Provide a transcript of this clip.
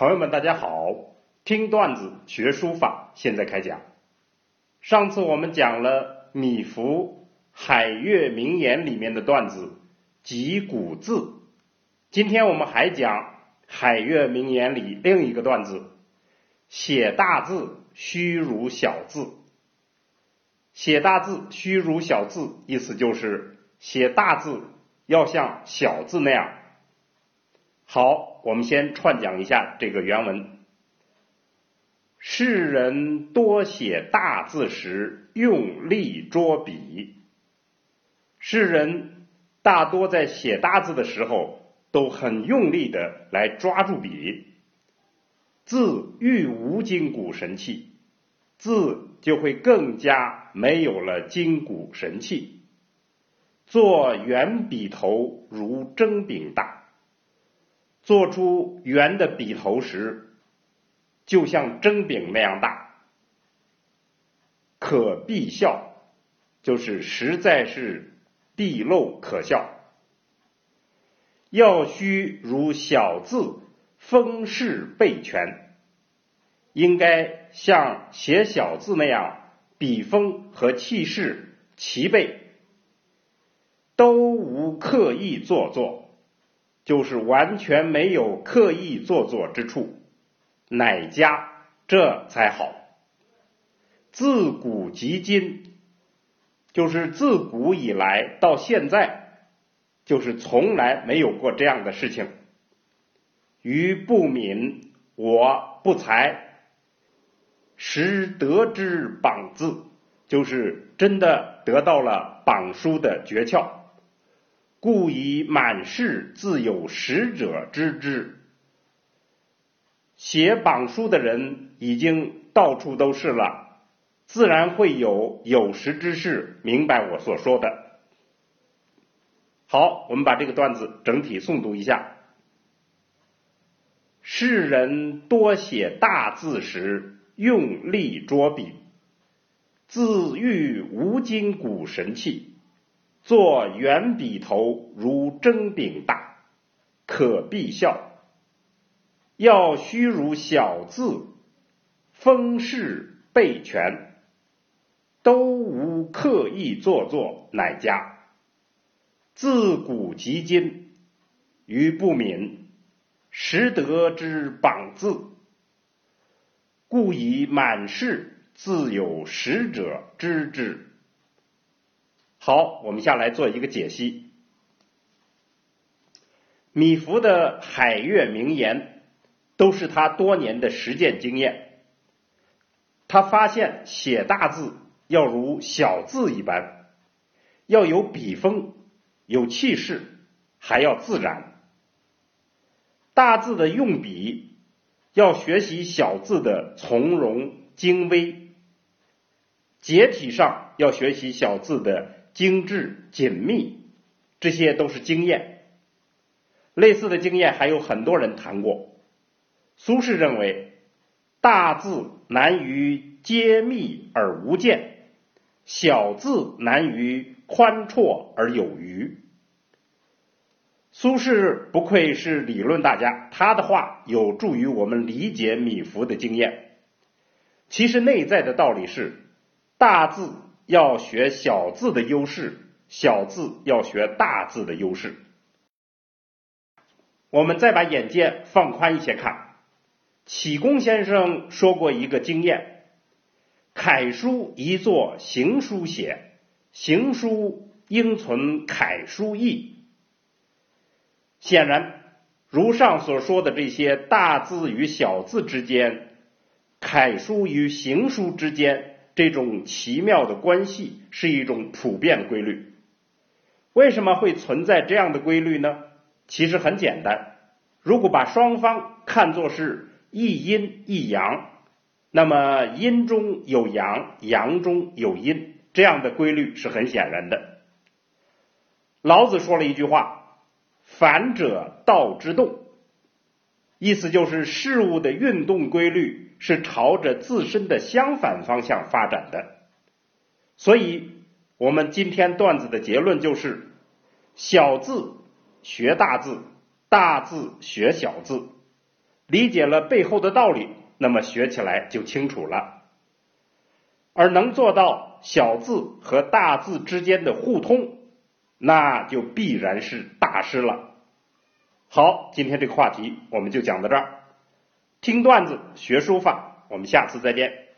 朋友们，大家好！听段子学书法，现在开讲。上次我们讲了米芾《海月名言》里面的段子“集古字”，今天我们还讲《海月名言》里另一个段子“写大字须如小字”。写大字须如小字，意思就是写大字要像小字那样。好，我们先串讲一下这个原文。世人多写大字时用力捉笔，世人大多在写大字的时候都很用力的来抓住笔，字愈无筋骨神气，字就会更加没有了筋骨神气。做圆笔头如蒸饼大。做出圆的笔头时，就像蒸饼那样大，可必笑，就是实在是毕露可笑。要须如小字，风势备全，应该像写小字那样，笔锋和气势齐备，都无刻意做作。就是完全没有刻意做作之处，乃家，这才好。自古及今，就是自古以来到现在，就是从来没有过这样的事情。余不敏，我不才，实得之榜字，就是真的得到了榜书的诀窍。故以满世自有识者知之。写榜书的人已经到处都是了，自然会有有识之士明白我所说的。好，我们把这个段子整体诵读一下。世人多写大字时用力捉笔，字欲无筋骨神气。做圆笔头如蒸饼大，可必笑；要须如小字，风势备全，都无刻意做作，乃佳。自古及今，余不敏，实得之榜字，故以满世自有识者知之。好，我们下来做一个解析。米芾的海月名言都是他多年的实践经验。他发现写大字要如小字一般，要有笔锋、有气势，还要自然。大字的用笔要学习小字的从容精微，结体上要学习小字的。精致紧密，这些都是经验。类似的经验还有很多人谈过。苏轼认为，大字难于揭密而无间，小字难于宽绰而有余。苏轼不愧是理论大家，他的话有助于我们理解米芾的经验。其实内在的道理是，大字。要学小字的优势，小字要学大字的优势。我们再把眼界放宽一些看，启功先生说过一个经验：楷书宜作行书写，行书应存楷书意。显然，如上所说的这些大字与小字之间，楷书与行书之间。这种奇妙的关系是一种普遍规律。为什么会存在这样的规律呢？其实很简单，如果把双方看作是一阴一阳，那么阴中有阳，阳中有阴，这样的规律是很显然的。老子说了一句话：“反者道之动”，意思就是事物的运动规律。是朝着自身的相反方向发展的，所以，我们今天段子的结论就是：小字学大字，大字学小字，理解了背后的道理，那么学起来就清楚了。而能做到小字和大字之间的互通，那就必然是大师了。好，今天这个话题我们就讲到这儿。听段子学书法，我们下次再见。